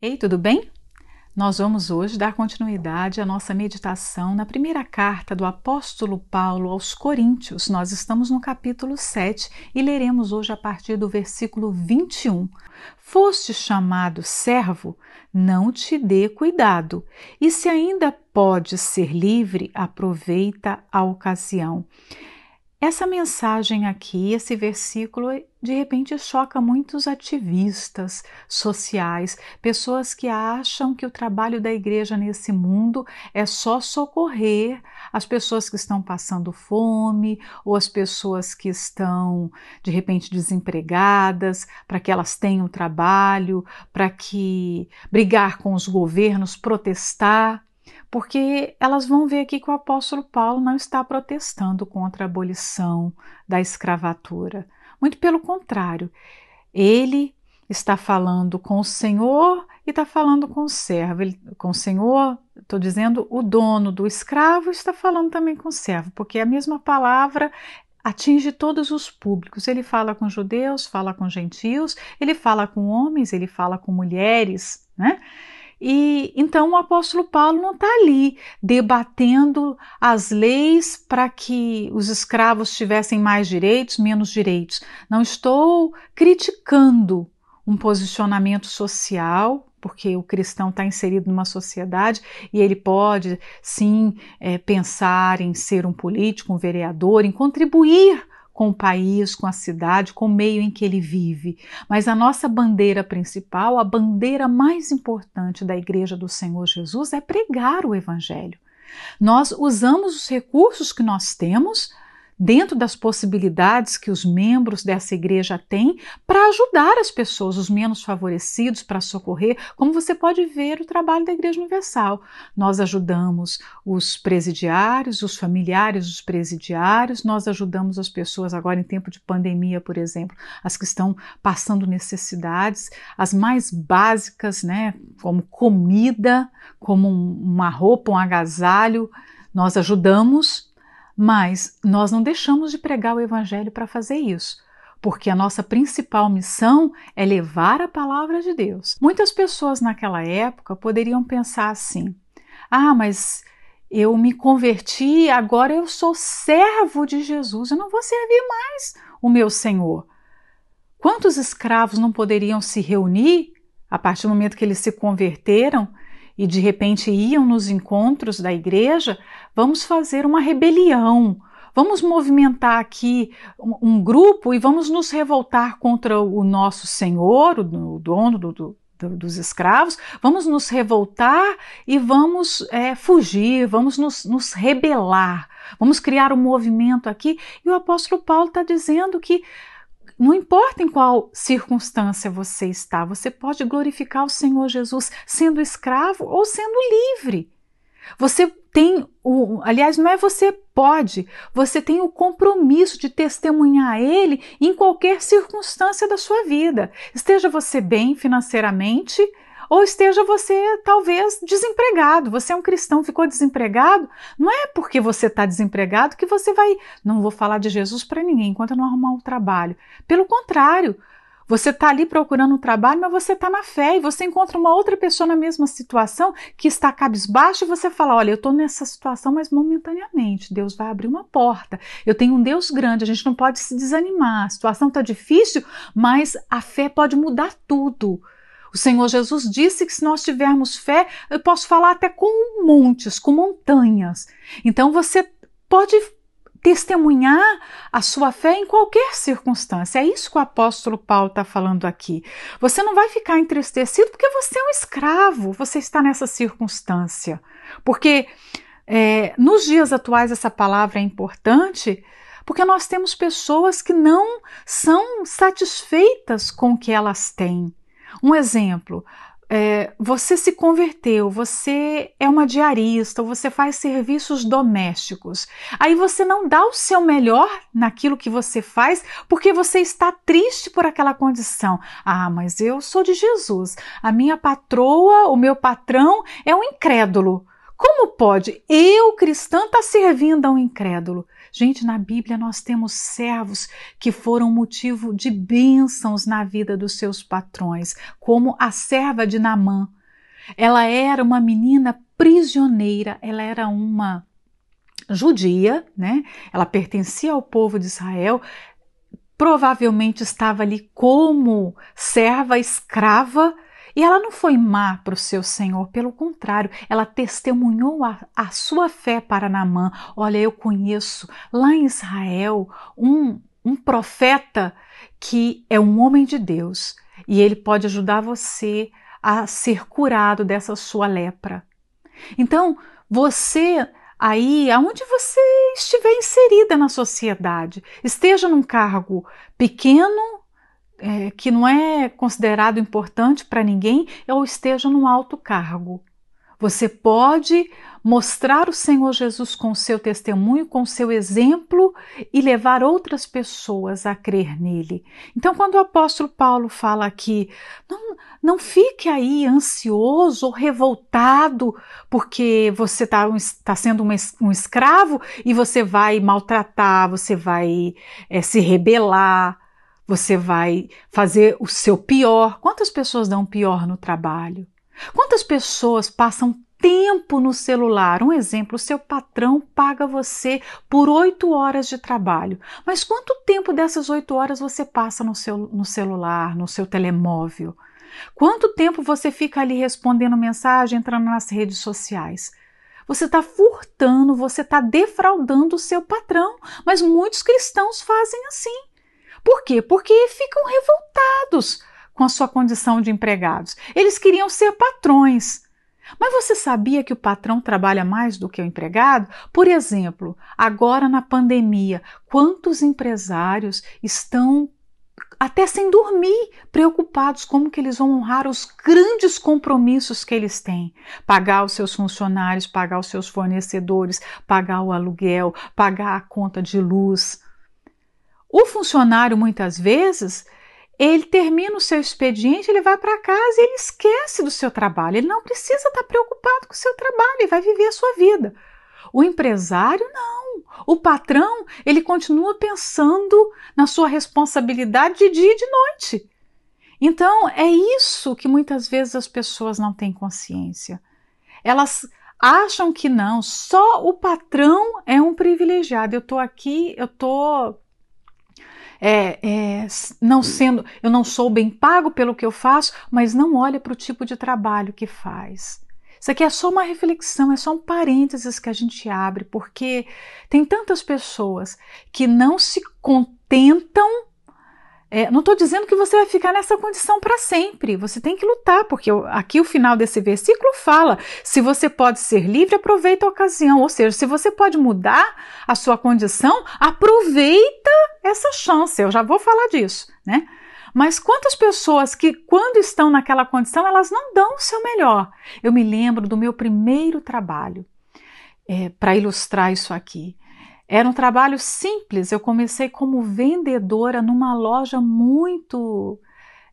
Ei, tudo bem? Nós vamos hoje dar continuidade à nossa meditação na primeira carta do apóstolo Paulo aos Coríntios. Nós estamos no capítulo 7 e leremos hoje a partir do versículo 21. Foste chamado servo, não te dê cuidado, e se ainda podes ser livre, aproveita a ocasião. Essa mensagem aqui, esse versículo, de repente choca muitos ativistas sociais, pessoas que acham que o trabalho da igreja nesse mundo é só socorrer as pessoas que estão passando fome ou as pessoas que estão de repente desempregadas, para que elas tenham trabalho, para que brigar com os governos, protestar porque elas vão ver aqui que o apóstolo Paulo não está protestando contra a abolição da escravatura. Muito pelo contrário, ele está falando com o Senhor e está falando com o servo. Ele, com o Senhor, estou dizendo, o dono do escravo está falando também com o servo, porque a mesma palavra atinge todos os públicos. Ele fala com judeus, fala com gentios, ele fala com homens, ele fala com mulheres, né? E então o apóstolo Paulo não está ali debatendo as leis para que os escravos tivessem mais direitos, menos direitos. Não estou criticando um posicionamento social, porque o cristão está inserido numa sociedade e ele pode sim é, pensar em ser um político, um vereador, em contribuir com o país, com a cidade, com o meio em que ele vive. Mas a nossa bandeira principal, a bandeira mais importante da Igreja do Senhor Jesus é pregar o Evangelho. Nós usamos os recursos que nós temos dentro das possibilidades que os membros dessa igreja têm para ajudar as pessoas, os menos favorecidos, para socorrer, como você pode ver o trabalho da Igreja Universal. Nós ajudamos os presidiários, os familiares dos presidiários, nós ajudamos as pessoas agora em tempo de pandemia, por exemplo, as que estão passando necessidades, as mais básicas, né, como comida, como uma roupa, um agasalho, nós ajudamos mas nós não deixamos de pregar o Evangelho para fazer isso, porque a nossa principal missão é levar a palavra de Deus. Muitas pessoas naquela época poderiam pensar assim: ah, mas eu me converti, agora eu sou servo de Jesus, eu não vou servir mais o meu Senhor. Quantos escravos não poderiam se reunir a partir do momento que eles se converteram e de repente iam nos encontros da igreja, vamos fazer uma rebelião. Vamos movimentar aqui um, grupo e vamos nos revoltar contra o nosso Senhor, o dono do, do, dos escravos, vamos nos revoltar e vamos é, fugir, vamos nos, nos rebelar, vamos criar um movimento aqui. E o apóstolo Paulo está dizendo que não importa em qual circunstância você está, você pode glorificar o Senhor Jesus sendo escravo ou sendo livre. Você tem o, aliás, não é você pode, você tem o compromisso de testemunhar Ele em qualquer circunstância da sua vida. Esteja você bem financeiramente, ou esteja você talvez desempregado. Você é um cristão, ficou desempregado, não é porque você está desempregado que você vai. Não vou falar de Jesus para ninguém enquanto eu não arrumar um trabalho. Pelo contrário, você está ali procurando um trabalho, mas você está na fé e você encontra uma outra pessoa na mesma situação que está cabisbaixo e você fala: Olha, eu estou nessa situação, mas momentaneamente. Deus vai abrir uma porta. Eu tenho um Deus grande, a gente não pode se desanimar. A situação está difícil, mas a fé pode mudar tudo. O Senhor Jesus disse que se nós tivermos fé, eu posso falar até com montes, com montanhas. Então você pode testemunhar a sua fé em qualquer circunstância. É isso que o apóstolo Paulo está falando aqui. Você não vai ficar entristecido porque você é um escravo, você está nessa circunstância. Porque é, nos dias atuais essa palavra é importante porque nós temos pessoas que não são satisfeitas com o que elas têm. Um exemplo, é, você se converteu, você é uma diarista, você faz serviços domésticos. Aí você não dá o seu melhor naquilo que você faz porque você está triste por aquela condição. Ah, mas eu sou de Jesus. A minha patroa, o meu patrão é um incrédulo. Como pode eu, cristã, estar tá servindo a um incrédulo? Gente, na Bíblia nós temos servos que foram motivo de bênçãos na vida dos seus patrões, como a serva de Namã. Ela era uma menina prisioneira, ela era uma judia, né? Ela pertencia ao povo de Israel, provavelmente estava ali como serva escrava e ela não foi má para o seu senhor, pelo contrário, ela testemunhou a, a sua fé para Naamã. Olha, eu conheço lá em Israel um, um profeta que é um homem de Deus e ele pode ajudar você a ser curado dessa sua lepra. Então, você aí, aonde você estiver inserida na sociedade, esteja num cargo pequeno, é, que não é considerado importante para ninguém, ou esteja num alto cargo. Você pode mostrar o Senhor Jesus com seu testemunho, com seu exemplo e levar outras pessoas a crer nele. Então, quando o apóstolo Paulo fala aqui, não, não fique aí ansioso ou revoltado porque você está tá sendo um, um, escravo e você vai maltratar, você vai é, se rebelar, você vai fazer o seu pior. Quantas pessoas dão pior no trabalho? Quantas pessoas passam tempo no celular? Um exemplo: o seu patrão paga você por oito horas de trabalho, mas quanto tempo dessas oito horas você passa no, seu, no celular, no seu telemóvel? Quanto tempo você fica ali respondendo mensagem, entrando nas redes sociais? Você está furtando, você está defraudando o seu patrão, mas muitos cristãos fazem assim. Por quê? Porque ficam revoltados com a sua condição de empregados. Eles queriam ser patrões. Mas você sabia que o patrão trabalha mais do que o empregado? Por exemplo, agora na pandemia, quantos empresários estão até sem dormir, preocupados como que eles vão honrar os grandes compromissos que eles têm, pagar os seus funcionários, pagar os seus fornecedores, pagar o aluguel, pagar a conta de luz. O funcionário muitas vezes ele termina o seu expediente, ele vai para casa e ele esquece do seu trabalho. Ele não precisa estar preocupado com o seu trabalho, ele vai viver a sua vida. O empresário não. O patrão, ele continua pensando na sua responsabilidade de dia e de noite. Então, é isso que muitas vezes as pessoas não têm consciência. Elas acham que não, só o patrão é um privilegiado. Eu estou aqui, eu estou é, é, não sendo, eu não sou bem pago pelo que eu faço, mas não olha para o tipo de trabalho que faz. Isso aqui é só uma reflexão, é só um parênteses que a gente abre, porque tem tantas pessoas que não se contentam é, não estou dizendo que você vai ficar nessa condição para sempre. Você tem que lutar, porque aqui o final desse versículo fala: se você pode ser livre, aproveita a ocasião. Ou seja, se você pode mudar a sua condição, aproveita essa chance. Eu já vou falar disso, né? Mas quantas pessoas que, quando estão naquela condição, elas não dão o seu melhor? Eu me lembro do meu primeiro trabalho, é, para ilustrar isso aqui. Era um trabalho simples. Eu comecei como vendedora numa loja muito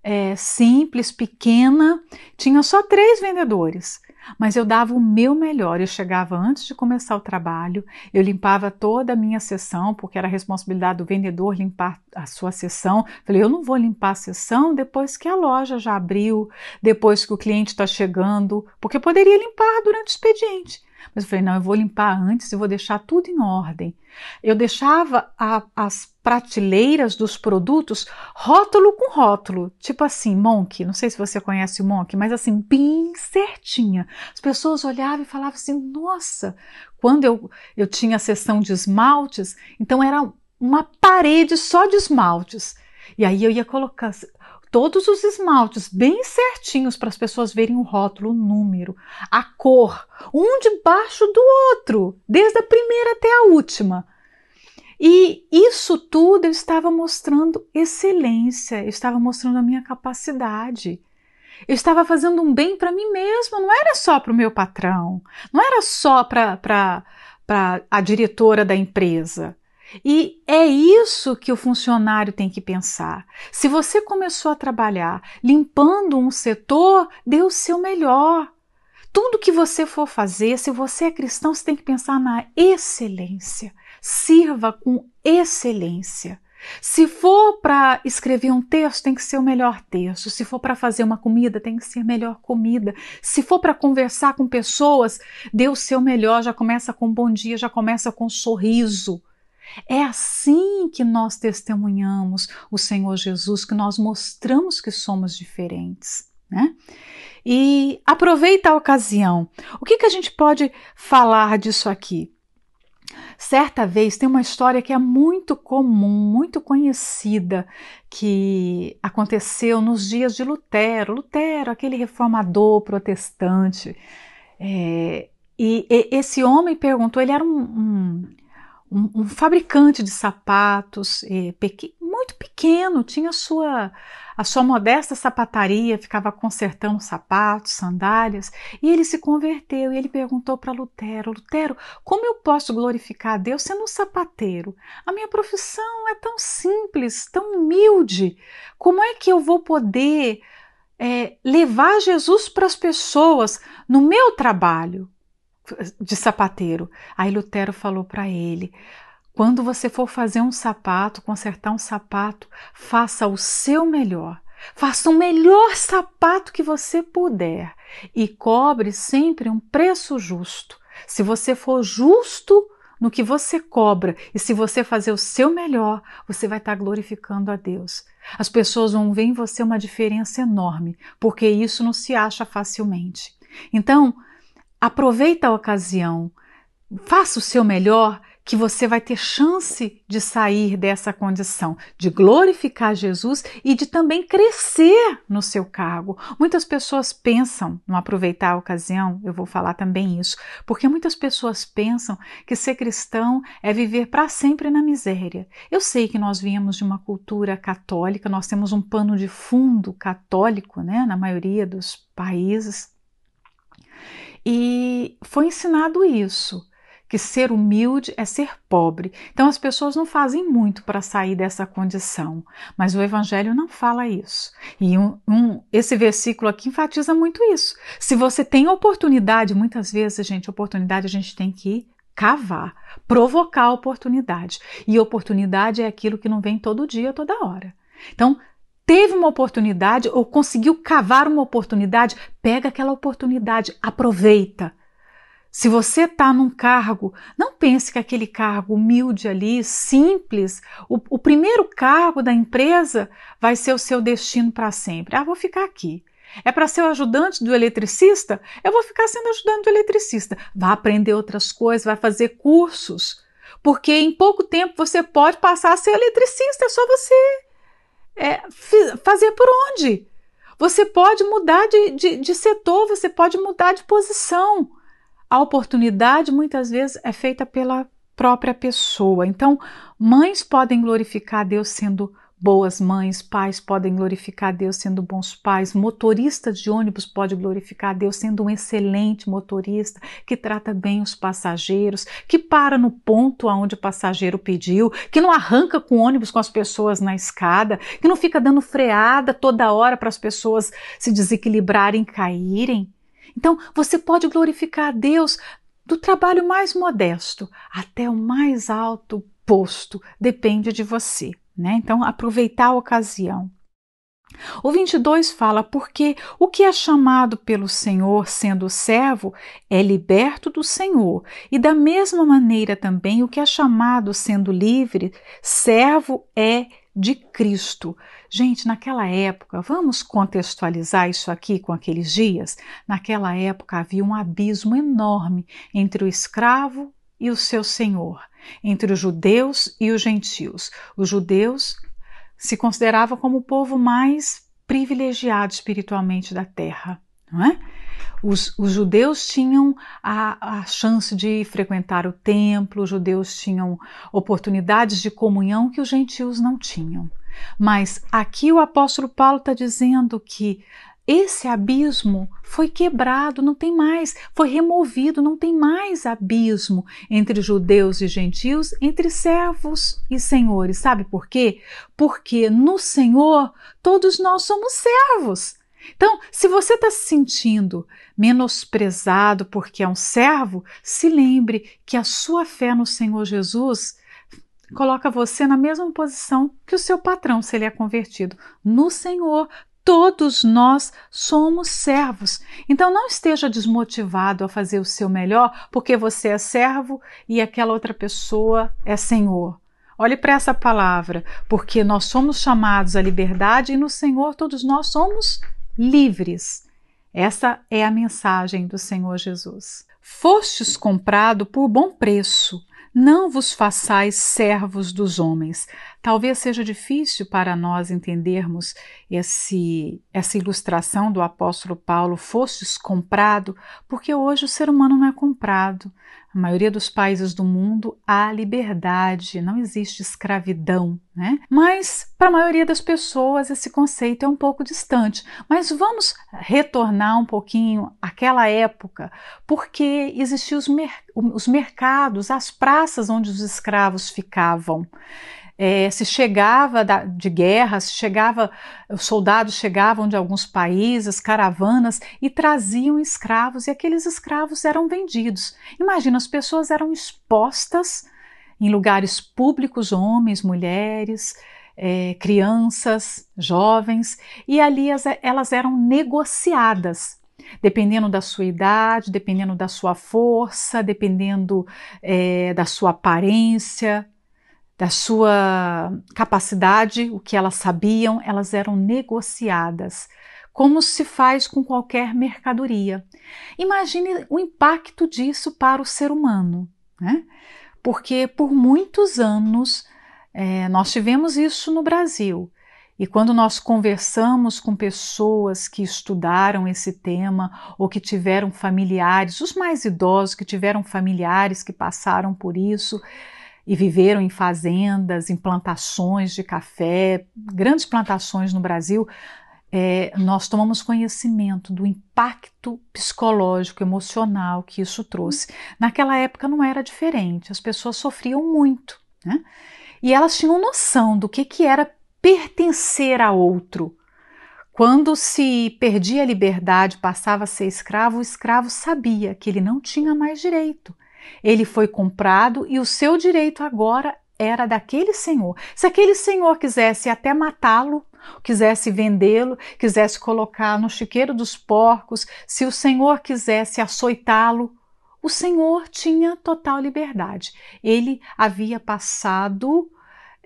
é, simples, pequena. Tinha só três vendedores, mas eu dava o meu melhor. Eu chegava antes de começar o trabalho, eu limpava toda a minha sessão, porque era a responsabilidade do vendedor limpar a sua sessão. Falei, eu não vou limpar a sessão depois que a loja já abriu, depois que o cliente está chegando, porque poderia limpar durante o expediente. Mas eu falei, não, eu vou limpar antes e vou deixar tudo em ordem. Eu deixava a, as prateleiras dos produtos rótulo com rótulo, tipo assim, Monk, não sei se você conhece o Monk, mas assim, bem certinha. As pessoas olhavam e falavam assim, nossa, quando eu, eu tinha a sessão de esmaltes, então era uma parede só de esmaltes. E aí eu ia colocar, todos os esmaltes bem certinhos para as pessoas verem o rótulo, o número, a cor, um debaixo do outro, desde a primeira até a última. E isso tudo eu estava mostrando excelência, eu estava mostrando a minha capacidade. Eu estava fazendo um bem para mim mesma, não era só para o meu patrão, não era só para a diretora da empresa. E é isso que o funcionário tem que pensar. Se você começou a trabalhar limpando um setor, dê o seu melhor. Tudo que você for fazer, se você é cristão, você tem que pensar na excelência. sirva com excelência. Se for para escrever um texto, tem que ser o melhor texto. Se for para fazer uma comida, tem que ser a melhor comida. Se for para conversar com pessoas, dê o seu melhor. Já começa com bom dia, já começa com sorriso. É assim que nós testemunhamos o Senhor Jesus, que nós mostramos que somos diferentes. Né? E aproveita a ocasião. O que, que a gente pode falar disso aqui? Certa vez tem uma história que é muito comum, muito conhecida, que aconteceu nos dias de Lutero. Lutero, aquele reformador protestante. É, e, e, esse homem perguntou, ele era um, um, um, um fabricante de sapatos, é, muito pequeno, tinha sua a sua modesta sapataria ficava consertando sapatos, sandálias, e ele se converteu e ele perguntou para Lutero: Lutero, como eu posso glorificar a Deus sendo um sapateiro? A minha profissão é tão simples, tão humilde. Como é que eu vou poder é, levar Jesus para as pessoas no meu trabalho? De sapateiro. Aí Lutero falou para ele: quando você for fazer um sapato, consertar um sapato, faça o seu melhor. Faça o melhor sapato que você puder e cobre sempre um preço justo. Se você for justo no que você cobra e se você fazer o seu melhor, você vai estar glorificando a Deus. As pessoas vão ver em você uma diferença enorme, porque isso não se acha facilmente. Então, aproveita a ocasião, faça o seu melhor que você vai ter chance de sair dessa condição, de glorificar Jesus e de também crescer no seu cargo. Muitas pessoas pensam, não aproveitar a ocasião, eu vou falar também isso, porque muitas pessoas pensam que ser cristão é viver para sempre na miséria. Eu sei que nós viemos de uma cultura católica, nós temos um pano de fundo católico, né, na maioria dos países. E foi ensinado isso que ser humilde é ser pobre. Então as pessoas não fazem muito para sair dessa condição, mas o Evangelho não fala isso. E um, um, esse versículo aqui enfatiza muito isso. Se você tem oportunidade, muitas vezes, gente, oportunidade a gente tem que cavar, provocar oportunidade. E oportunidade é aquilo que não vem todo dia, toda hora. Então, teve uma oportunidade ou conseguiu cavar uma oportunidade, pega aquela oportunidade, aproveita. Se você está num cargo, não pense que aquele cargo humilde ali, simples, o, o primeiro cargo da empresa vai ser o seu destino para sempre. Ah, vou ficar aqui. É para ser o ajudante do eletricista? Eu vou ficar sendo ajudante do eletricista. Vai aprender outras coisas, vai fazer cursos. Porque em pouco tempo você pode passar a ser eletricista, é só você é, fazer por onde? Você pode mudar de, de, de setor, você pode mudar de posição a oportunidade muitas vezes é feita pela própria pessoa. Então, mães podem glorificar Deus sendo boas mães, pais podem glorificar Deus sendo bons pais, motoristas de ônibus podem glorificar Deus sendo um excelente motorista que trata bem os passageiros, que para no ponto aonde o passageiro pediu, que não arranca com ônibus com as pessoas na escada, que não fica dando freada toda hora para as pessoas se desequilibrarem, caírem. Então, você pode glorificar a Deus do trabalho mais modesto até o mais alto posto, depende de você, né? Então, aproveitar a ocasião. O 22 fala: porque o que é chamado pelo Senhor sendo servo é liberto do Senhor, e da mesma maneira também o que é chamado sendo livre, servo é de Cristo. Gente, naquela época, vamos contextualizar isso aqui com aqueles dias? Naquela época havia um abismo enorme entre o escravo e o seu senhor, entre os judeus e os gentios. Os judeus se consideravam como o povo mais privilegiado espiritualmente da terra, não é? Os, os, judeus tinham a, a, chance de frequentar o templo, os judeus tinham oportunidades de comunhão que os gentios não tinham. Mas aqui o apóstolo Paulo está dizendo que esse abismo foi quebrado, não tem mais, foi removido, não tem mais abismo entre judeus e gentios, entre servos e senhores. Sabe por quê? Porque no Senhor todos nós somos servos. Então, se você está se sentindo menosprezado porque é um servo, se lembre que a sua fé no Senhor Jesus coloca você na mesma posição que o seu patrão, se ele é convertido. No Senhor, todos nós somos servos. Então não esteja desmotivado a fazer o seu melhor porque você é servo e aquela outra pessoa é senhor. Olhe para essa palavra, porque nós somos chamados à liberdade e no Senhor todos nós somos livres. Essa é a mensagem do Senhor Jesus. Fostes comprado por bom preço. Não vos façais servos dos homens. Talvez seja difícil para nós entendermos esse, essa ilustração do apóstolo Paulo, fostes comprado, porque hoje o ser humano não é comprado. Na maioria dos países do mundo há liberdade, não existe escravidão, né? Mas para a maioria das pessoas esse conceito é um pouco distante. Mas vamos retornar um pouquinho àquela época, porque existiam os, mer os mercados, as praças onde os escravos ficavam. É, se chegava da, de guerra, se chegava, os soldados chegavam de alguns países, caravanas e traziam escravos e aqueles escravos eram vendidos. Imagina, as pessoas eram expostas em lugares públicos, homens, mulheres, é, crianças, jovens, e ali as, elas eram negociadas dependendo da sua idade, dependendo da sua força, dependendo é, da sua aparência, da sua capacidade, o que elas sabiam, elas eram negociadas, como se faz com qualquer mercadoria. Imagine o impacto disso para o ser humano, né? Porque por muitos anos é, nós tivemos isso no Brasil. E quando nós conversamos com pessoas que estudaram esse tema ou que tiveram familiares, os mais idosos que tiveram familiares que passaram por isso, e viveram em fazendas, em plantações de café, grandes plantações no Brasil, é, nós tomamos conhecimento do impacto psicológico, emocional que isso trouxe. Naquela época não era diferente, as pessoas sofriam muito, né? E elas tinham noção do que, que era pertencer a outro. Quando se perdia a liberdade, passava a ser escravo, o escravo sabia que ele não tinha mais direito ele foi comprado e o seu direito agora era daquele senhor. Se aquele senhor quisesse até matá-lo, quisesse vendê-lo, quisesse colocar no chiqueiro dos porcos, se o senhor quisesse açoitá-lo, o senhor tinha total liberdade. Ele havia passado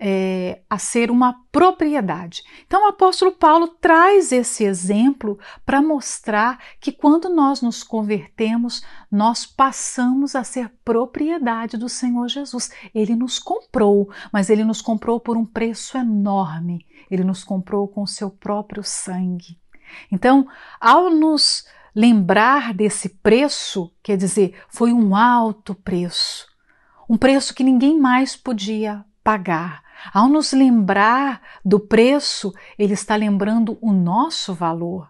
é, a ser uma propriedade. Então, o apóstolo Paulo traz esse exemplo para mostrar que quando nós nos convertemos, nós passamos a ser propriedade do Senhor Jesus. Ele nos comprou, mas ele nos comprou por um preço enorme. Ele nos comprou com o seu próprio sangue. Então, ao nos lembrar desse preço, quer dizer, foi um alto preço, um preço que ninguém mais podia pagar. Ao nos lembrar do preço, ele está lembrando o nosso valor.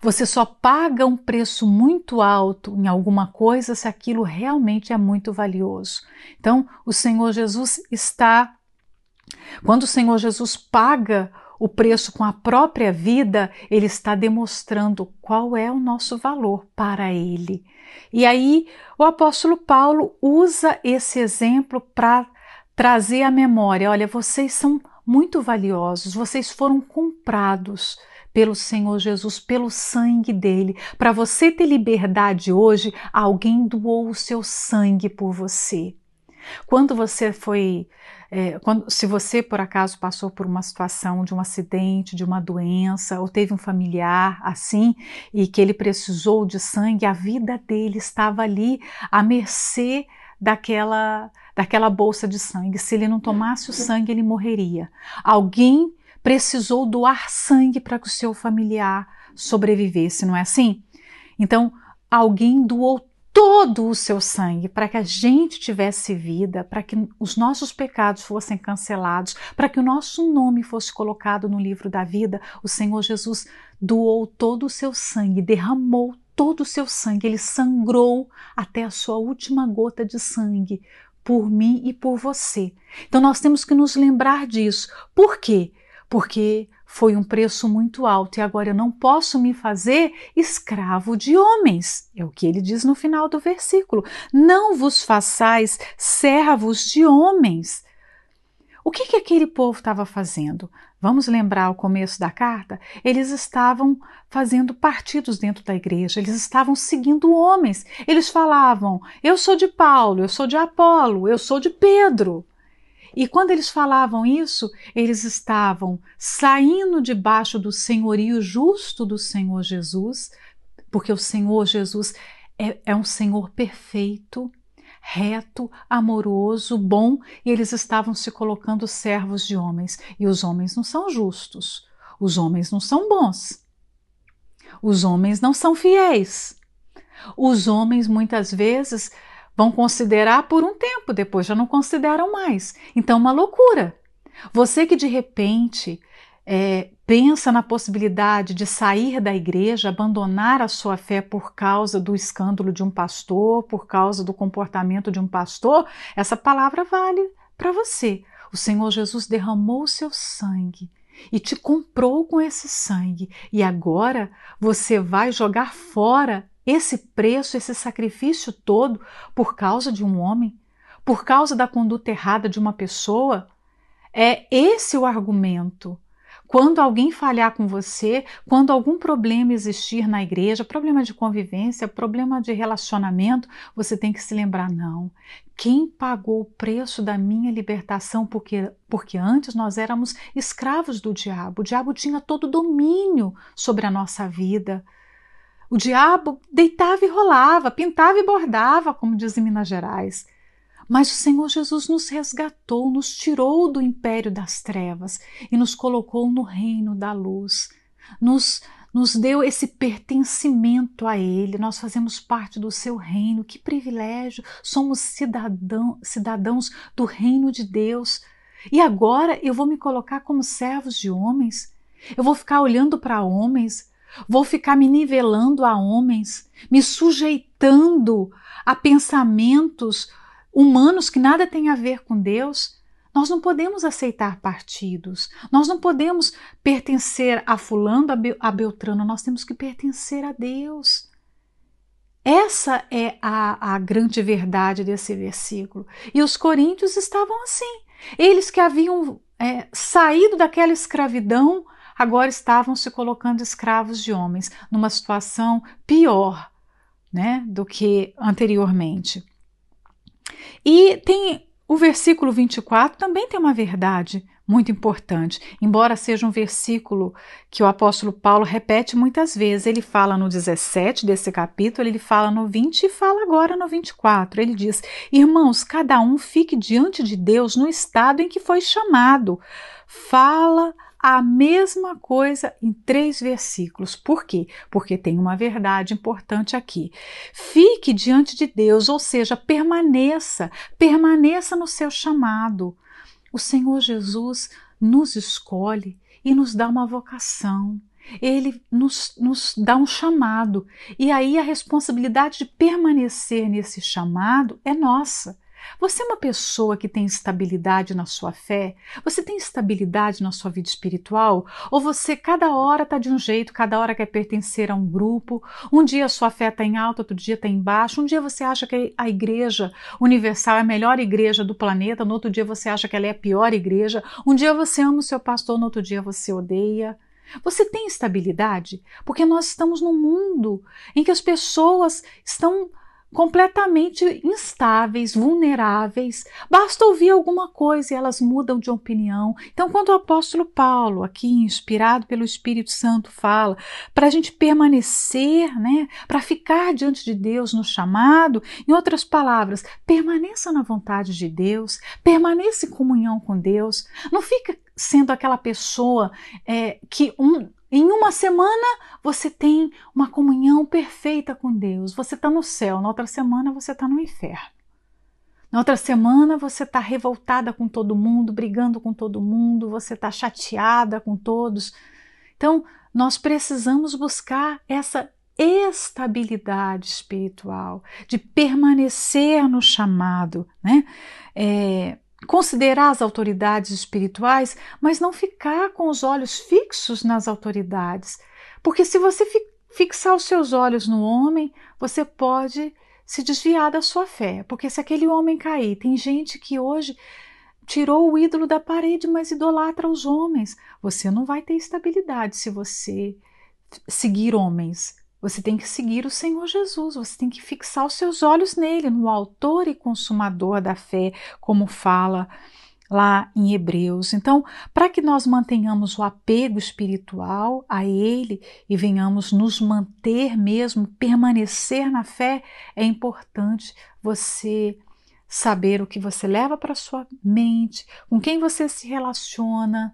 Você só paga um preço muito alto em alguma coisa se aquilo realmente é muito valioso. Então, o Senhor Jesus está. Quando o Senhor Jesus paga o preço com a própria vida, ele está demonstrando qual é o nosso valor para ele. E aí, o apóstolo Paulo usa esse exemplo para trazer à memória: olha, vocês são muito valiosos, vocês foram comprados pelo Senhor Jesus, pelo sangue dele. Para você ter liberdade hoje, alguém doou o seu sangue por você. Quando você foi, é, quando, se você por acaso passou por uma situação de um acidente, de uma doença, ou teve um familiar assim, e que ele precisou de sangue, a vida dele estava ali à mercê daquela, daquela bolsa de sangue. Se ele não tomasse o sangue, ele morreria. Alguém precisou doar sangue para que o seu familiar sobrevivesse, não é assim? Então, alguém doou todo o seu sangue para que a gente tivesse vida, para que os nossos pecados fossem cancelados, para que o nosso nome fosse colocado no livro da vida. O Senhor Jesus doou todo o seu sangue, derramou todo o seu sangue, ele sangrou até a sua última gota de sangue por mim e por você. Então nós temos que nos lembrar disso. Por quê? Porque foi um preço muito alto e agora eu não posso me fazer escravo de homens. É o que ele diz no final do versículo. Não vos façais servos de homens. O que, que aquele povo estava fazendo? Vamos lembrar o começo da carta? Eles estavam fazendo partidos dentro da igreja, eles estavam seguindo homens. Eles falavam: Eu sou de Paulo, eu sou de Apolo, eu sou de Pedro. E quando eles falavam isso, eles estavam saindo debaixo do senhorio justo do Senhor Jesus, porque o Senhor Jesus é, é um Senhor perfeito, reto, amoroso, bom, e eles estavam se colocando servos de homens. E os homens não são justos, os homens não são bons, os homens não são fiéis. Os homens muitas vezes Vão considerar por um tempo, depois já não consideram mais. Então, uma loucura. Você que de repente é, pensa na possibilidade de sair da igreja, abandonar a sua fé por causa do escândalo de um pastor, por causa do comportamento de um pastor, essa palavra vale para você. O Senhor Jesus derramou o seu sangue e te comprou com esse sangue, e agora você vai jogar fora esse preço, esse sacrifício todo por causa de um homem, por causa da conduta errada de uma pessoa? É esse o argumento. Quando alguém falhar com você, quando algum problema existir na igreja, problema de convivência, problema de relacionamento, você tem que se lembrar: não, quem pagou o preço da minha libertação, porque, porque antes nós éramos escravos do diabo, o diabo tinha todo o domínio sobre a nossa vida. O diabo deitava e rolava, pintava e bordava, como diz em Minas Gerais. Mas o Senhor Jesus nos resgatou, nos tirou do império das trevas e nos colocou no reino da luz. Nos, nos deu esse pertencimento a Ele, nós fazemos parte do seu reino. Que privilégio! Somos cidadão, cidadãos do reino de Deus. E agora eu vou me colocar como servos de homens? Eu vou ficar olhando para homens? Vou ficar me nivelando a homens, me sujeitando a pensamentos humanos que nada têm a ver com Deus? Nós não podemos aceitar partidos, nós não podemos pertencer a Fulano, a Beltrano, nós temos que pertencer a Deus. Essa é a, a grande verdade desse versículo. E os coríntios estavam assim. Eles que haviam é, saído daquela escravidão agora estavam se colocando escravos de homens, numa situação pior né, do que anteriormente. E tem o versículo 24 também tem uma verdade muito importante, embora seja um versículo que o apóstolo Paulo repete muitas vezes. Ele fala no 17 desse capítulo, ele fala no 20 e fala agora no 24. Ele diz: Irmãos, cada um fique diante de Deus no estado em que foi chamado. Fala a mesma coisa em três versículos. Por quê? Porque tem uma verdade importante aqui. Fique diante de Deus, ou seja, permaneça, permaneça no seu chamado. O Senhor Jesus nos escolhe e nos dá uma vocação. Ele nos, nos dá um chamado, e aí a responsabilidade de permanecer nesse chamado é nossa. Você é uma pessoa que tem estabilidade na sua fé? Você tem estabilidade na sua vida espiritual? Ou você cada hora está de um jeito, cada hora quer pertencer a um grupo? Um dia a sua fé está em alta, outro dia está em baixo. Um dia você acha que a igreja universal é a melhor igreja do planeta, no outro dia você acha que ela é a pior igreja. Um dia você ama o seu pastor, no outro dia você odeia. Você tem estabilidade? Porque nós estamos num mundo em que as pessoas estão completamente instáveis, vulneráveis. Basta ouvir alguma coisa e elas mudam de opinião. Então, quando o apóstolo Paulo, aqui inspirado pelo Espírito Santo, fala para a gente permanecer, né, para ficar diante de Deus no chamado, em outras palavras, permaneça na vontade de Deus, permaneça em comunhão com Deus, não fica sendo aquela pessoa é, que um, em uma semana você tem uma comunhão perfeita com Deus. Você está no céu, na outra semana você está no inferno. Na outra semana você está revoltada com todo mundo, brigando com todo mundo, você está chateada com todos. Então, nós precisamos buscar essa estabilidade espiritual, de permanecer no chamado, né? É, considerar as autoridades espirituais, mas não ficar com os olhos fixos nas autoridades. Porque se você fixar os seus olhos no homem, você pode se desviar da sua fé. Porque se aquele homem cair, tem gente que hoje tirou o ídolo da parede, mas idolatra os homens. Você não vai ter estabilidade se você seguir homens. Você tem que seguir o Senhor Jesus, você tem que fixar os seus olhos nele, no autor e consumador da fé, como fala lá em Hebreus. Então, para que nós mantenhamos o apego espiritual a Ele e venhamos nos manter mesmo, permanecer na fé, é importante você saber o que você leva para sua mente, com quem você se relaciona,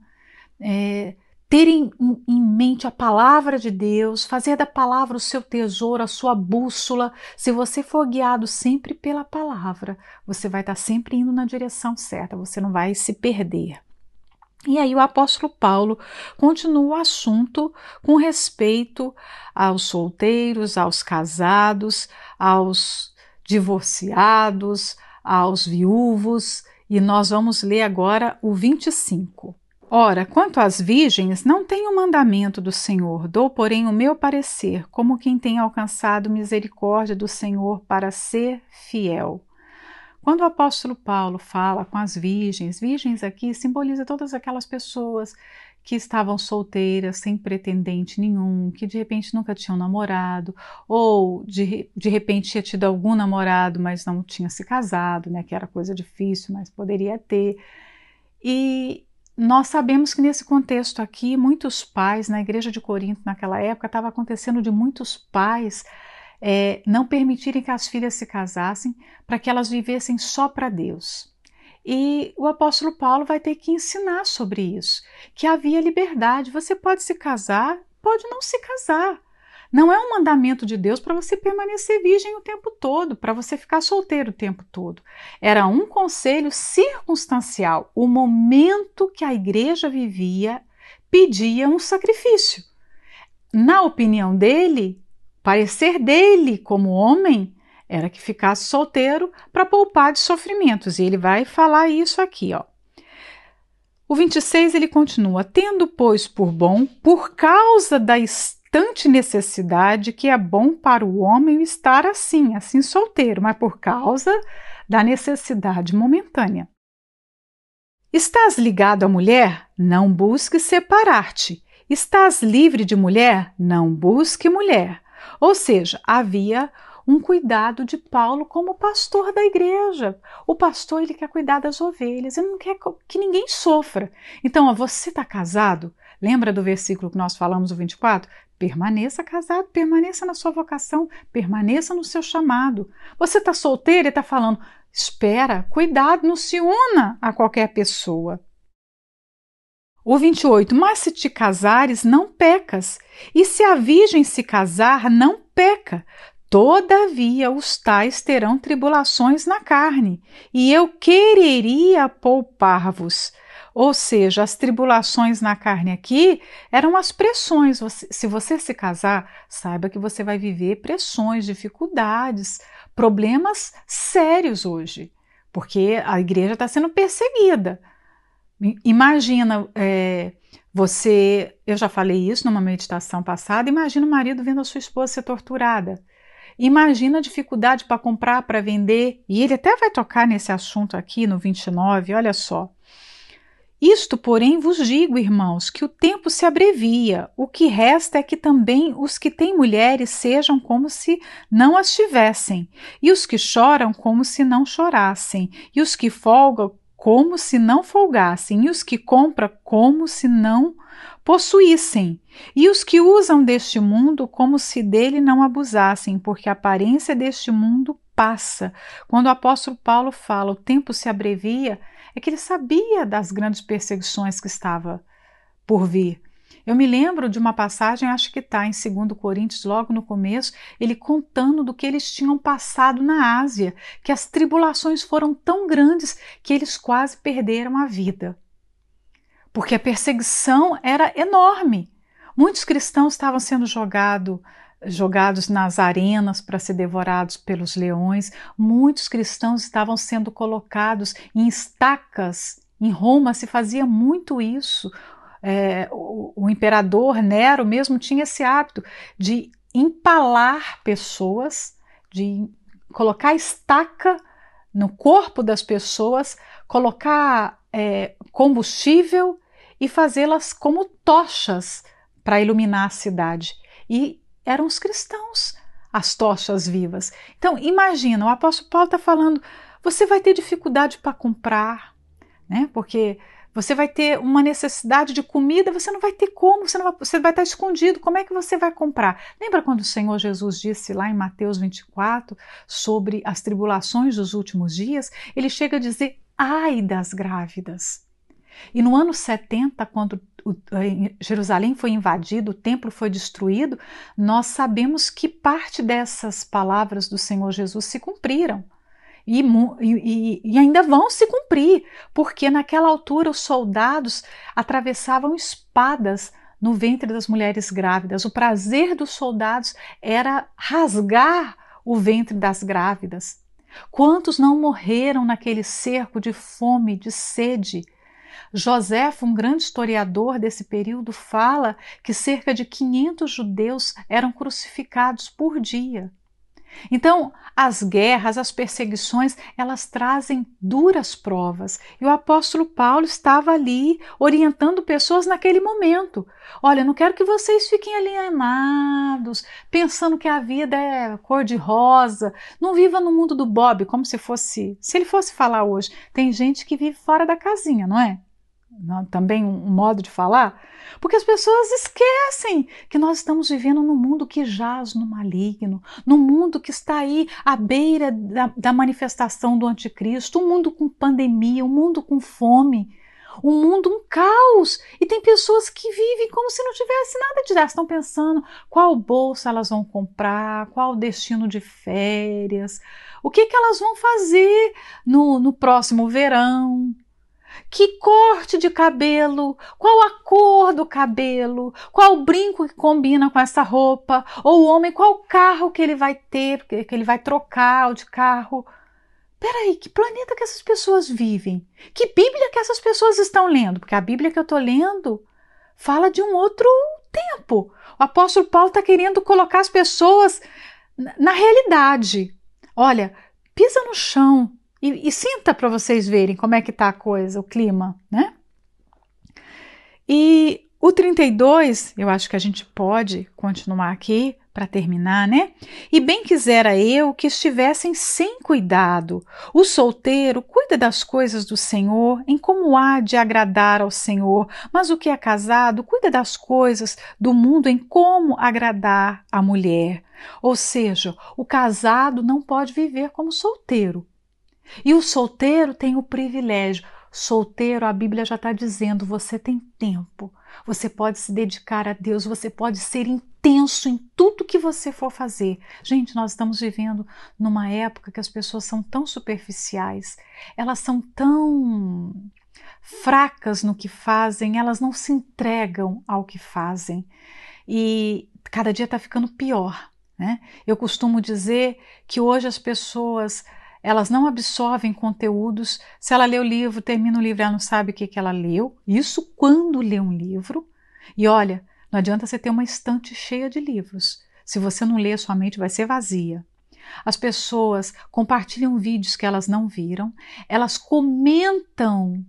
é, ter em, em, mente a palavra de Deus, fazer da palavra o seu tesouro, a sua bússola. Se você for guiado sempre pela palavra, você vai estar sempre indo na direção certa, você não vai se perder. E aí o apóstolo Paulo continua o assunto com respeito aos solteiros, aos casados, aos divorciados, aos viúvos, e nós vamos ler agora o 25. Ora, quanto às virgens, não tenho mandamento do Senhor, dou, porém, o meu parecer, como quem tem alcançado misericórdia do Senhor para ser fiel. Quando o apóstolo Paulo fala com as virgens, virgens aqui simboliza todas aquelas pessoas que estavam solteiras, sem pretendente nenhum, que de repente nunca tinham namorado, ou de, de repente tinha tido algum namorado, mas não tinha se casado, né, que era coisa difícil, mas poderia ter. E nós sabemos que nesse contexto aqui, muitos pais, na igreja de Corinto naquela época, estava acontecendo de muitos pais é, não permitirem que as filhas se casassem para que elas vivessem só para Deus. E o apóstolo Paulo vai ter que ensinar sobre isso, que havia liberdade. Você pode se casar, pode não se casar. Não é um mandamento de Deus para você permanecer virgem o tempo todo, para você ficar solteiro o tempo todo. Era um conselho circunstancial. O momento que a igreja vivia pedia um sacrifício. Na opinião dele, parecer dele como homem era que ficasse solteiro para poupar de sofrimentos. E ele vai falar isso aqui, ó. O 26 ele continua: Tendo, pois, por bom, por causa da constante necessidade que é bom para o homem estar assim, assim solteiro, mas por causa da necessidade momentânea. Estás ligado à mulher? Não busque separar-te. Estás livre de mulher? Não busque mulher. Ou seja, havia um cuidado de Paulo como pastor da igreja. O pastor ele quer cuidar das ovelhas, ele não quer que ninguém sofra. Então, ó, você está casado? Lembra do versículo que nós falamos, o 24? Permaneça casado, permaneça na sua vocação, permaneça no seu chamado. Você está solteiro e está falando, espera, cuidado, não se una a qualquer pessoa. O 28, mas se te casares, não pecas, e se a virgem se casar, não peca. Todavia, os tais terão tribulações na carne, e eu quereria poupar-vos. Ou seja, as tribulações na carne aqui eram as pressões. se você se casar, saiba que você vai viver pressões, dificuldades, problemas sérios hoje, porque a igreja está sendo perseguida. Imagina é, você, eu já falei isso numa meditação passada, imagina o marido vendo a sua esposa ser torturada. Imagina a dificuldade para comprar, para vender, e ele até vai tocar nesse assunto aqui no 29, olha só. Isto, porém, vos digo, irmãos, que o tempo se abrevia. O que resta é que também os que têm mulheres sejam como se não as tivessem, e os que choram como se não chorassem, e os que folgam como se não folgassem, e os que compram como se não possuíssem, e os que usam deste mundo como se dele não abusassem, porque a aparência deste mundo passa. Quando o apóstolo Paulo fala o tempo se abrevia, é que ele sabia das grandes perseguições que estava por vir. Eu me lembro de uma passagem, acho que está em 2 Coríntios, logo no começo, ele contando do que eles tinham passado na Ásia, que as tribulações foram tão grandes que eles quase perderam a vida. Porque a perseguição era enorme. Muitos cristãos estavam sendo jogados jogados nas arenas para ser devorados pelos leões. Muitos cristãos estavam sendo colocados em estacas. Em Roma se fazia muito isso. É, o, o imperador Nero mesmo tinha esse hábito de empalar pessoas, de colocar estaca no corpo das pessoas, colocar é, combustível e fazê-las como tochas para iluminar a cidade. E eram os cristãos as tochas vivas. Então, imagina, o apóstolo Paulo está falando: você vai ter dificuldade para comprar, né? Porque você vai ter uma necessidade de comida, você não vai ter como, você, vai, você vai estar escondido, como é que você vai comprar? Lembra quando o Senhor Jesus disse lá em Mateus 24 sobre as tribulações dos últimos dias? Ele chega a dizer: ai das grávidas. E no ano 70, quando Jerusalém foi invadido, o templo foi destruído, nós sabemos que parte dessas palavras do Senhor Jesus se cumpriram. E, e, e, ainda vão se cumprir, porque naquela altura os soldados atravessavam espadas no ventre das mulheres grávidas. O prazer dos soldados era rasgar o ventre das grávidas. Quantos não morreram naquele cerco de fome, de sede? Joséfo, um grande historiador desse período, fala que cerca de 500 judeus eram crucificados por dia. Então, as guerras, as perseguições, elas trazem duras provas. E o apóstolo Paulo estava ali orientando pessoas naquele momento. Olha, não quero que vocês fiquem alienados, pensando que a vida é cor-de-rosa. Não viva no mundo do Bob, como se fosse. Se ele fosse falar hoje, tem gente que vive fora da casinha, não é? Não, também um modo de falar, porque as pessoas esquecem que nós estamos vivendo num mundo que jaz no maligno, num mundo que está aí à beira da, da manifestação do anticristo, um mundo com pandemia, um mundo com fome, um mundo um caos. E tem pessoas que vivem como se não tivesse nada de dar, estão pensando qual bolsa elas vão comprar, qual destino de férias, o que, que elas vão fazer no, no próximo verão. Que corte de cabelo? Qual a cor do cabelo? Qual o brinco que combina com essa roupa? Ou o homem, qual carro que ele vai ter, que ele vai trocar de carro? Peraí, que planeta que essas pessoas vivem? Que Bíblia que essas pessoas estão lendo? Porque a Bíblia que eu estou lendo fala de um outro tempo. O apóstolo Paulo está querendo colocar as pessoas na realidade. Olha, pisa no chão, e, e sinta para vocês verem como é que está a coisa, o clima, né? E o 32, eu acho que a gente pode continuar aqui para terminar, né? E bem quisera eu que estivessem sem cuidado. O solteiro cuida das coisas do Senhor, em como há de agradar ao Senhor, mas o que é casado cuida das coisas do mundo, em como agradar a mulher. Ou seja, o casado não pode viver como solteiro. E o solteiro tem o privilégio. Solteiro, a Bíblia já está dizendo, você tem tempo, você pode se dedicar a Deus, você pode ser intenso em tudo que você for fazer. Gente, nós estamos vivendo numa época que as pessoas são tão superficiais, elas são tão fracas no que fazem, elas não se entregam ao que fazem. E cada dia está ficando pior. Né? Eu costumo dizer que hoje as pessoas elas não absorvem conteúdos. Se ela lê o livro, termina o livro, ela não sabe o que, que ela leu. Isso quando lê um livro. E olha, não adianta você ter uma estante cheia de livros. Se você não lê, sua mente vai ser vazia. As pessoas compartilham vídeos que elas não viram, elas comentam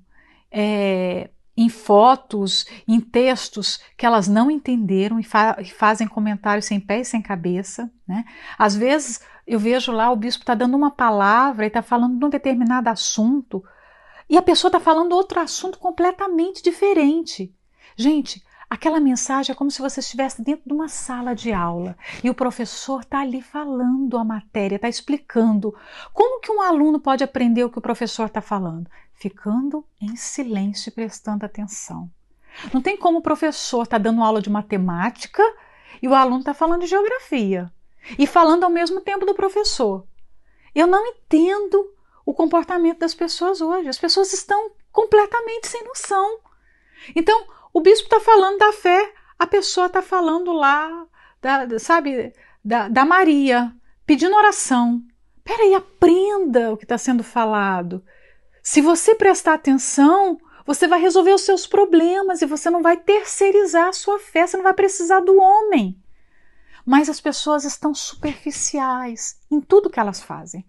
é, em fotos, em textos que elas não entenderam e, fa e fazem comentários sem pé e sem cabeça. Né? Às vezes eu vejo lá o bispo está dando uma palavra e está falando de um determinado assunto e a pessoa está falando outro assunto completamente diferente. Gente, aquela mensagem é como se você estivesse dentro de uma sala de aula e o professor está ali falando a matéria, está explicando. Como que um aluno pode aprender o que o professor está falando? Ficando em silêncio e prestando atenção. Não tem como o professor estar tá dando aula de matemática e o aluno está falando de geografia e falando ao mesmo tempo do professor. Eu não entendo o comportamento das pessoas hoje. As pessoas estão completamente sem noção. Então, o bispo está falando da fé, a pessoa está falando lá da sabe, da, da Maria, pedindo oração. Peraí, aprenda o que está sendo falado. Se você prestar atenção, você vai resolver os seus problemas e você não vai terceirizar a sua fé, você não vai precisar do homem. Mas as pessoas estão superficiais em tudo que elas fazem.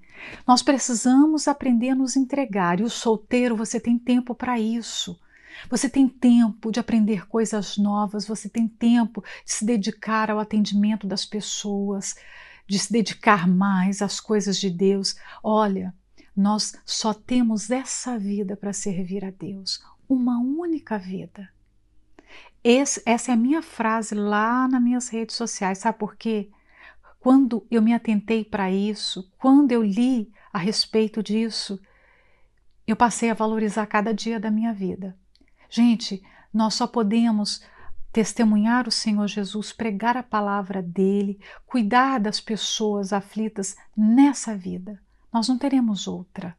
Nós precisamos aprender a nos entregar. E o solteiro, você tem tempo para isso. Você tem tempo de aprender coisas novas, você tem tempo de se dedicar ao atendimento das pessoas, de se dedicar mais às coisas de Deus. Olha, nós só temos essa vida para servir a Deus, uma única vida. Esse, essa é a minha frase lá nas minhas redes sociais, sabe por quê? Quando eu me atentei para isso, quando eu li a respeito disso, eu passei a valorizar cada dia da minha vida. Gente, nós só podemos testemunhar o Senhor Jesus, pregar a palavra dele, cuidar das pessoas aflitas nessa vida. Nós não teremos outra.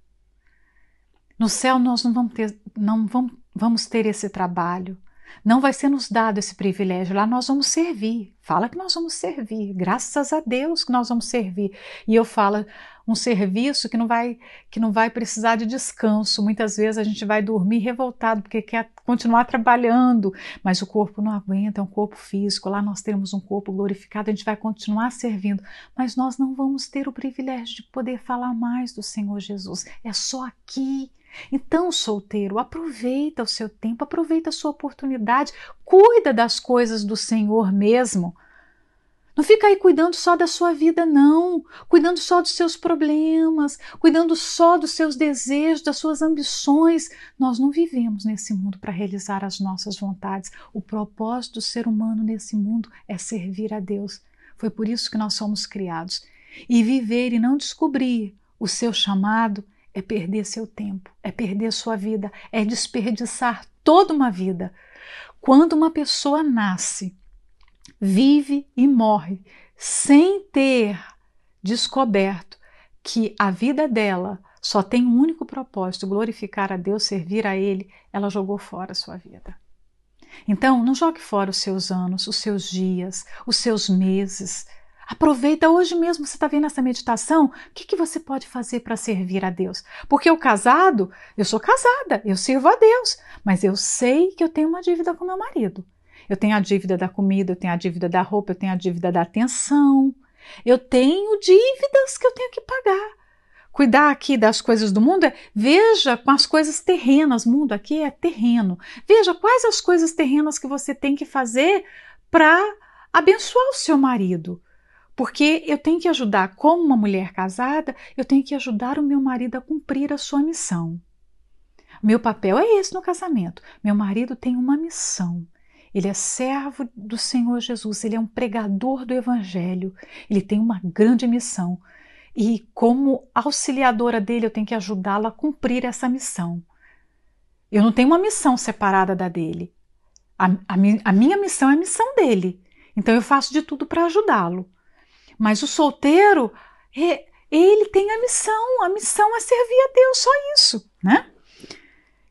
No céu nós não vamos ter, não vamos, vamos ter esse trabalho. Não vai ser nos dado esse privilégio. Lá nós vamos servir. Fala que nós vamos servir. Graças a Deus que nós vamos servir. E eu falo um serviço que não vai que não vai precisar de descanso. Muitas vezes a gente vai dormir revoltado porque quer continuar trabalhando, mas o corpo não aguenta, é um corpo físico. Lá nós temos um corpo glorificado, a gente vai continuar servindo, mas nós não vamos ter o privilégio de poder falar mais do Senhor Jesus. É só aqui então, solteiro, aproveita o seu tempo, aproveita a sua oportunidade, cuida das coisas do Senhor mesmo. Não fica aí cuidando só da sua vida, não. Cuidando só dos seus problemas, cuidando só dos seus desejos, das suas ambições. Nós não vivemos nesse mundo para realizar as nossas vontades. O propósito do ser humano nesse mundo é servir a Deus. Foi por isso que nós somos criados. E viver e não descobrir o seu chamado é perder seu tempo, é perder sua vida, é desperdiçar toda uma vida. Quando uma pessoa nasce, vive e morre sem ter descoberto que a vida dela só tem um único propósito, glorificar a Deus, servir a Ele, ela jogou fora a sua vida. Então, não jogue fora os seus anos, os seus dias, os seus meses, Aproveita hoje mesmo, você está vendo essa meditação, o que, que você pode fazer para servir a Deus? Porque o casado, eu sou casada, eu sirvo a Deus, mas eu sei que eu tenho uma dívida com meu marido. Eu tenho a dívida da comida, eu tenho a dívida da roupa, eu tenho a dívida da atenção. Eu tenho dívidas que eu tenho que pagar. Cuidar aqui das coisas do mundo é veja com as coisas terrenas, mundo aqui é terreno. Veja quais as coisas terrenas que você tem que fazer para abençoar o seu marido. Porque eu tenho que ajudar, como uma mulher casada, eu tenho que ajudar o meu marido a cumprir a sua missão. Meu papel é esse no casamento. Meu marido tem uma missão. Ele é servo do Senhor Jesus, ele é um pregador do Evangelho, ele tem uma grande missão. E, como auxiliadora dele, eu tenho que ajudá-lo a cumprir essa missão. Eu não tenho uma missão separada da dele. A, a, a minha missão é a missão dele. Então, eu faço de tudo para ajudá-lo. Mas o solteiro, ele tem a missão, a missão é servir a Deus, só isso, né?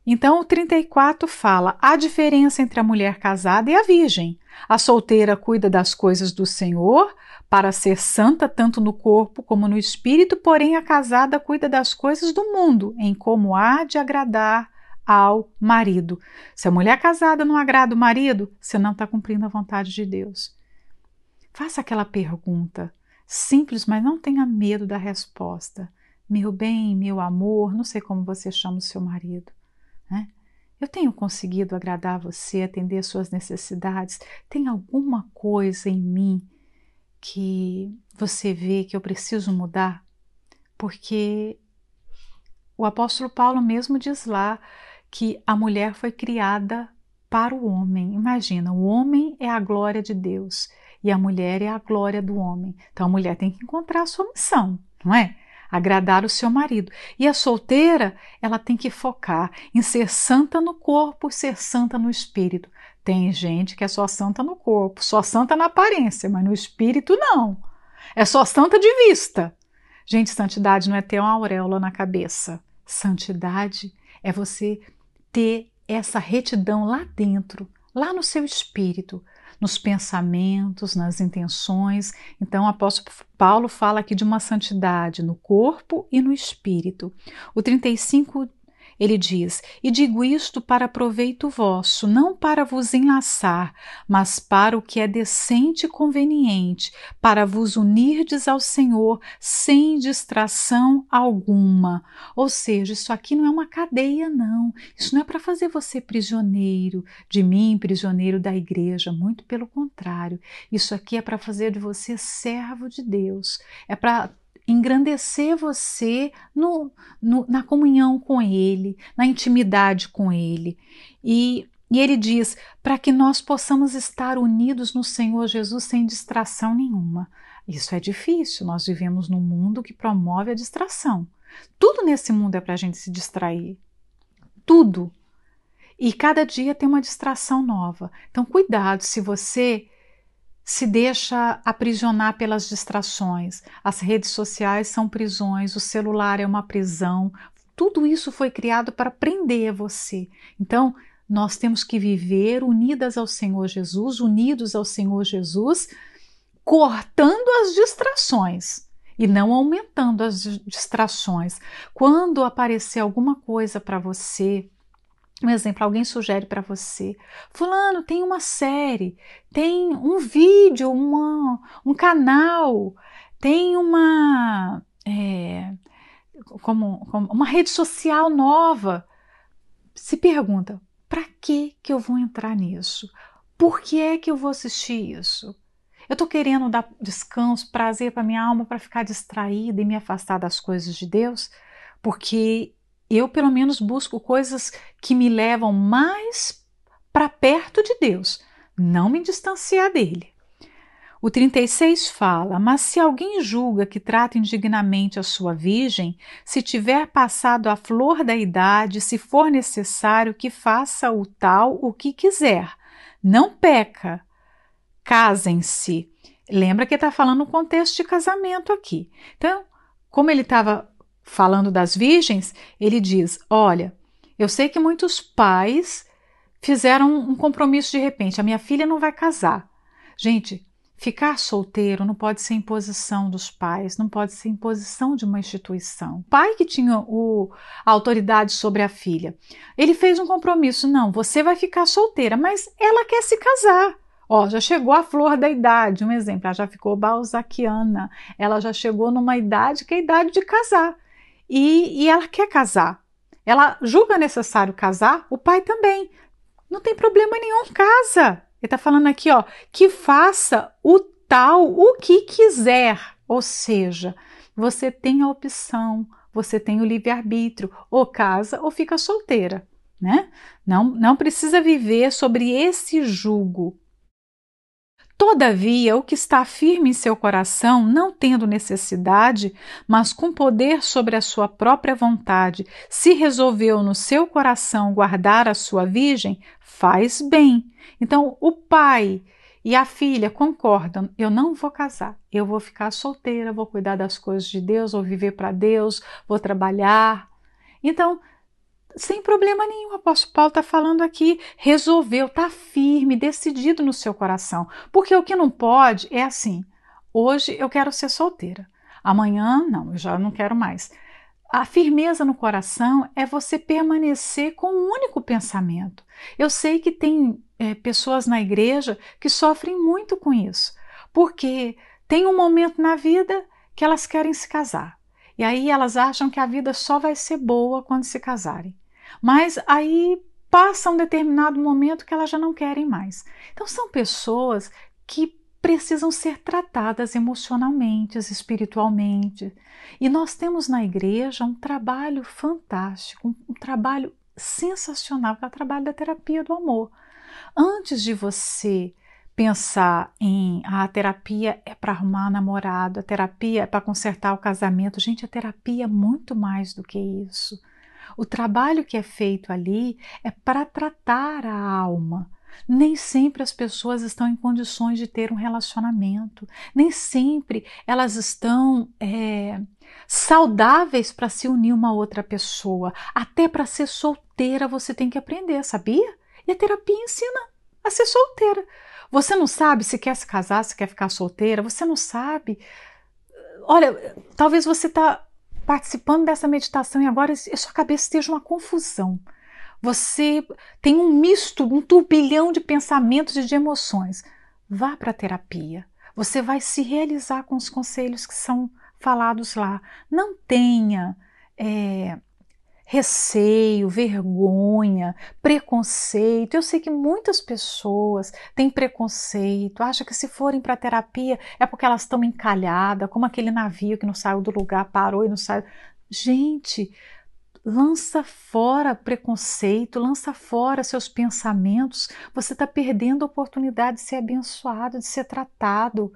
Então o 34 fala: a diferença entre a mulher casada e a virgem. A solteira cuida das coisas do Senhor para ser santa tanto no corpo como no espírito, porém a casada cuida das coisas do mundo, em como há de agradar ao marido. Se a mulher casada não agrada o marido, você não está cumprindo a vontade de Deus. Faça aquela pergunta simples, mas não tenha medo da resposta. Meu bem, meu amor, não sei como você chama o seu marido. Né? Eu tenho conseguido agradar você, atender suas necessidades? Tem alguma coisa em mim que você vê que eu preciso mudar? Porque o apóstolo Paulo mesmo diz lá que a mulher foi criada para o homem. Imagina, o homem é a glória de Deus e a mulher é a glória do homem. Então a mulher tem que encontrar a sua missão, não é? Agradar o seu marido. E a solteira, ela tem que focar em ser santa no corpo, ser santa no espírito. Tem gente que é só santa no corpo, só santa na aparência, mas no espírito não. É só santa de vista. Gente, santidade não é ter uma auréola na cabeça. Santidade é você ter essa retidão lá dentro, lá no seu espírito, nos pensamentos, nas intenções. Então, o apóstolo Paulo fala aqui de uma santidade no corpo e no espírito. O 35 ele diz: E digo isto para proveito vosso, não para vos enlaçar, mas para o que é decente e conveniente, para vos unirdes ao Senhor sem distração alguma. Ou seja, isso aqui não é uma cadeia, não. Isso não é para fazer você prisioneiro de mim, prisioneiro da igreja. Muito pelo contrário. Isso aqui é para fazer de você servo de Deus. É para engrandecer você no, no, na comunhão com Ele, na intimidade com Ele. E, e ele diz: para que nós possamos estar unidos no Senhor Jesus sem distração nenhuma. Isso é difícil, nós vivemos num mundo que promove a distração. Tudo nesse mundo é para a gente se distrair. Tudo. E cada dia tem uma distração nova. Então, cuidado se você se deixa aprisionar pelas distrações. As redes sociais são prisões, o celular é uma prisão. Tudo isso foi criado para prender você. Então, nós temos que viver unidas ao Senhor Jesus, unidos ao Senhor Jesus, cortando as distrações e não aumentando as distrações. Quando aparecer alguma coisa para você um exemplo, alguém sugere para você: Fulano, tem uma série, tem um vídeo, uma, um canal, tem uma. É, como, como uma rede social nova. Se pergunta: para que, que eu vou entrar nisso? Por que é que eu vou assistir isso? Eu estou querendo dar descanso, prazer para minha alma, para ficar distraída e me afastar das coisas de Deus, porque eu, pelo menos, busco coisas que me levam mais para perto de Deus, não me distanciar dele. O 36 fala: Mas se alguém julga que trata indignamente a sua virgem, se tiver passado a flor da idade, se for necessário que faça o tal o que quiser, não peca. Casem-se. Lembra que está falando no contexto de casamento aqui. Então, como ele estava falando das virgens, ele diz: Olha, eu sei que muitos pais fizeram um compromisso de repente, a minha filha não vai casar. Gente, ficar solteiro não pode ser imposição dos pais, não pode ser imposição de uma instituição. O pai que tinha o, a autoridade sobre a filha, ele fez um compromisso: não, você vai ficar solteira, mas ela quer se casar. Ó, já chegou a flor da idade, um exemplo, ela já ficou balzaquiana, ela já chegou numa idade que é a idade de casar e, e ela quer casar. Ela julga necessário casar, o pai também. Não tem problema nenhum, casa. Ele está falando aqui, ó, que faça o tal o que quiser. Ou seja, você tem a opção, você tem o livre-arbítrio, ou casa ou fica solteira, né? Não, não precisa viver sobre esse jugo. Todavia, o que está firme em seu coração, não tendo necessidade, mas com poder sobre a sua própria vontade, se resolveu no seu coração guardar a sua virgem, faz bem. Então, o pai e a filha concordam: eu não vou casar, eu vou ficar solteira, vou cuidar das coisas de Deus, vou viver para Deus, vou trabalhar. Então, sem problema nenhum. O apóstolo Paulo está falando aqui, resolveu, está firme, decidido no seu coração. Porque o que não pode é assim: hoje eu quero ser solteira, amanhã não, eu já não quero mais. A firmeza no coração é você permanecer com um único pensamento. Eu sei que tem é, pessoas na igreja que sofrem muito com isso, porque tem um momento na vida que elas querem se casar. E aí elas acham que a vida só vai ser boa quando se casarem. Mas aí passa um determinado momento que elas já não querem mais. Então são pessoas que precisam ser tratadas emocionalmente, espiritualmente. E nós temos na igreja um trabalho fantástico, um trabalho sensacional, que é o trabalho da terapia do amor. Antes de você pensar em ah, a terapia é para arrumar namorado, a terapia é para consertar o casamento, gente, a terapia é muito mais do que isso. O trabalho que é feito ali é para tratar a alma. Nem sempre as pessoas estão em condições de ter um relacionamento, nem sempre elas estão é, saudáveis para se unir uma outra pessoa. Até para ser solteira você tem que aprender, sabia? E a terapia ensina a ser solteira. Você não sabe se quer se casar, se quer ficar solteira, você não sabe. Olha, talvez você está participando dessa meditação e agora a sua cabeça esteja uma confusão. Você tem um misto, um turbilhão de pensamentos e de emoções. Vá para a terapia. Você vai se realizar com os conselhos que são falados lá. Não tenha é, receio, vergonha, preconceito. Eu sei que muitas pessoas têm preconceito, acham que se forem para terapia é porque elas estão encalhadas, como aquele navio que não saiu do lugar, parou e não saiu. Gente, lança fora preconceito, lança fora seus pensamentos. Você está perdendo a oportunidade de ser abençoado, de ser tratado.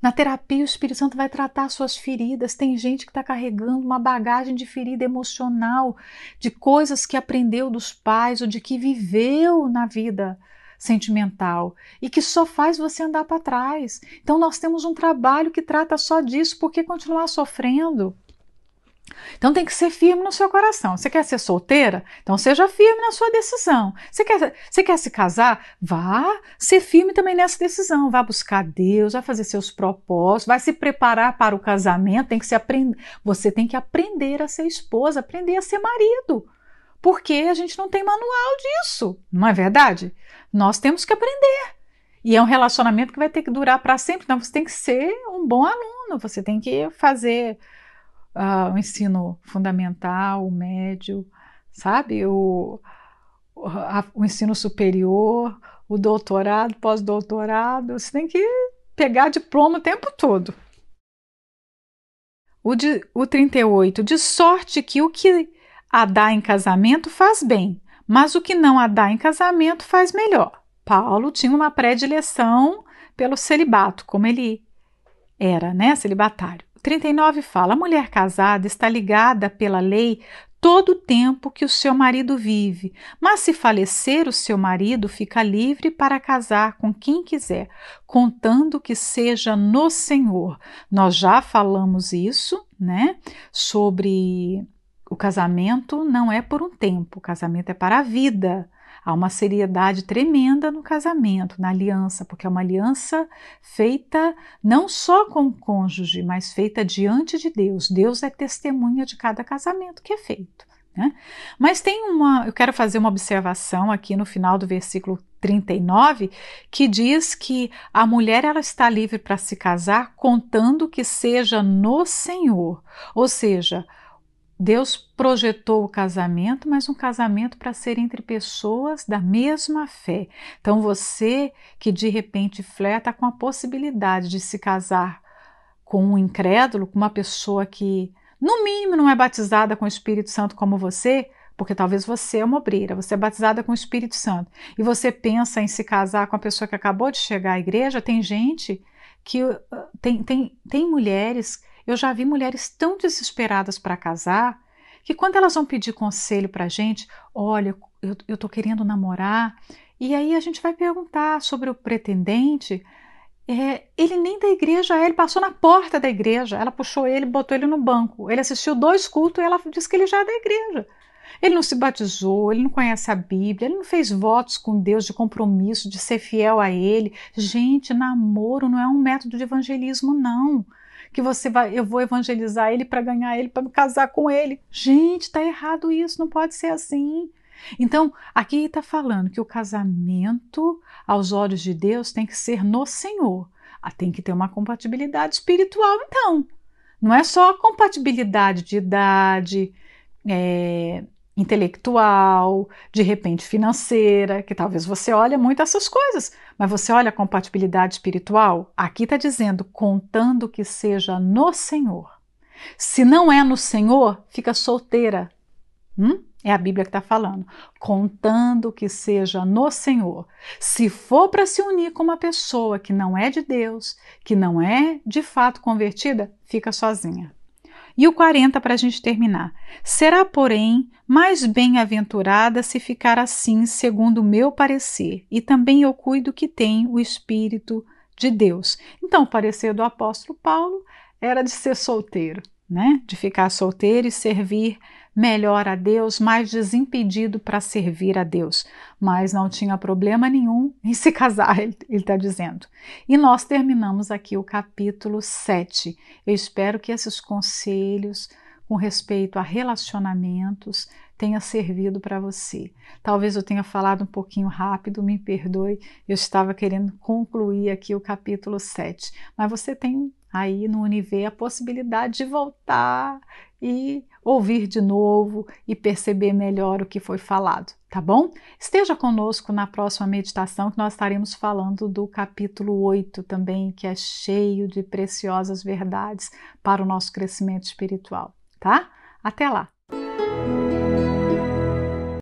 Na terapia, o Espírito Santo vai tratar suas feridas. Tem gente que está carregando uma bagagem de ferida emocional, de coisas que aprendeu dos pais ou de que viveu na vida sentimental e que só faz você andar para trás. Então, nós temos um trabalho que trata só disso, por que continuar sofrendo? Então tem que ser firme no seu coração. Você quer ser solteira? Então seja firme na sua decisão. Você quer, você quer se casar? Vá ser firme também nessa decisão. Vá buscar Deus, vai fazer seus propósitos, vai se preparar para o casamento. Tem que se aprender. Você tem que aprender a ser esposa, aprender a ser marido. Porque a gente não tem manual disso, não é verdade? Nós temos que aprender. E é um relacionamento que vai ter que durar para sempre. Então você tem que ser um bom aluno, você tem que fazer uh, o ensino fundamental, o médio, sabe? O, a, o ensino superior, o doutorado, pós-doutorado, você tem que pegar diploma o tempo todo. O, de, o 38, de sorte que o que a dá em casamento faz bem, mas o que não a dá em casamento faz melhor. Paulo tinha uma predileção pelo celibato, como ele era, né, celibatário. 39 fala: a mulher casada está ligada pela lei todo o tempo que o seu marido vive, mas se falecer o seu marido, fica livre para casar com quem quiser, contando que seja no Senhor. Nós já falamos isso, né? Sobre o casamento não é por um tempo, o casamento é para a vida. Há uma seriedade tremenda no casamento, na aliança, porque é uma aliança feita não só com o cônjuge, mas feita diante de Deus. Deus é testemunha de cada casamento que é feito. Né? Mas tem uma, eu quero fazer uma observação aqui no final do versículo 39, que diz que a mulher ela está livre para se casar contando que seja no Senhor. Ou seja, Deus projetou o casamento, mas um casamento para ser entre pessoas da mesma fé. Então você que de repente fleta com a possibilidade de se casar com um incrédulo, com uma pessoa que no mínimo não é batizada com o Espírito Santo como você, porque talvez você é uma obreira, você é batizada com o Espírito Santo, e você pensa em se casar com a pessoa que acabou de chegar à igreja, tem gente que uh, tem, tem, tem mulheres eu já vi mulheres tão desesperadas para casar que quando elas vão pedir conselho para a gente, olha, eu, eu tô querendo namorar, e aí a gente vai perguntar sobre o pretendente. É, ele nem da igreja é, ele passou na porta da igreja. Ela puxou ele, botou ele no banco. Ele assistiu dois cultos e ela disse que ele já é da igreja. Ele não se batizou, ele não conhece a Bíblia, ele não fez votos com Deus de compromisso, de ser fiel a Ele. Gente, namoro não é um método de evangelismo, não que você vai, eu vou evangelizar ele para ganhar ele, para me casar com ele. Gente, está errado isso, não pode ser assim. Então, aqui está falando que o casamento, aos olhos de Deus, tem que ser no Senhor. Ah, tem que ter uma compatibilidade espiritual, então. Não é só a compatibilidade de idade, é, intelectual, de repente financeira, que talvez você olhe muito essas coisas, mas você olha a compatibilidade espiritual? Aqui está dizendo, contando que seja no Senhor. Se não é no Senhor, fica solteira. Hum? É a Bíblia que está falando. Contando que seja no Senhor. Se for para se unir com uma pessoa que não é de Deus, que não é de fato convertida, fica sozinha. E o 40 para a gente terminar. Será, porém, mais bem-aventurada se ficar assim, segundo o meu parecer, e também eu cuido que tem o Espírito de Deus. Então, o parecer do apóstolo Paulo era de ser solteiro. né, de ficar solteiro e servir melhor a Deus, mais desimpedido para servir a Deus, mas não tinha problema nenhum em se casar, ele está dizendo. E nós terminamos aqui o capítulo 7. Eu espero que esses conselhos com respeito a relacionamentos tenha servido para você. Talvez eu tenha falado um pouquinho rápido, me perdoe, eu estava querendo concluir aqui o capítulo 7, mas você tem aí no Univer a possibilidade de voltar e ouvir de novo e perceber melhor o que foi falado, tá bom? Esteja conosco na próxima meditação que nós estaremos falando do capítulo 8 também, que é cheio de preciosas verdades para o nosso crescimento espiritual, tá? Até lá!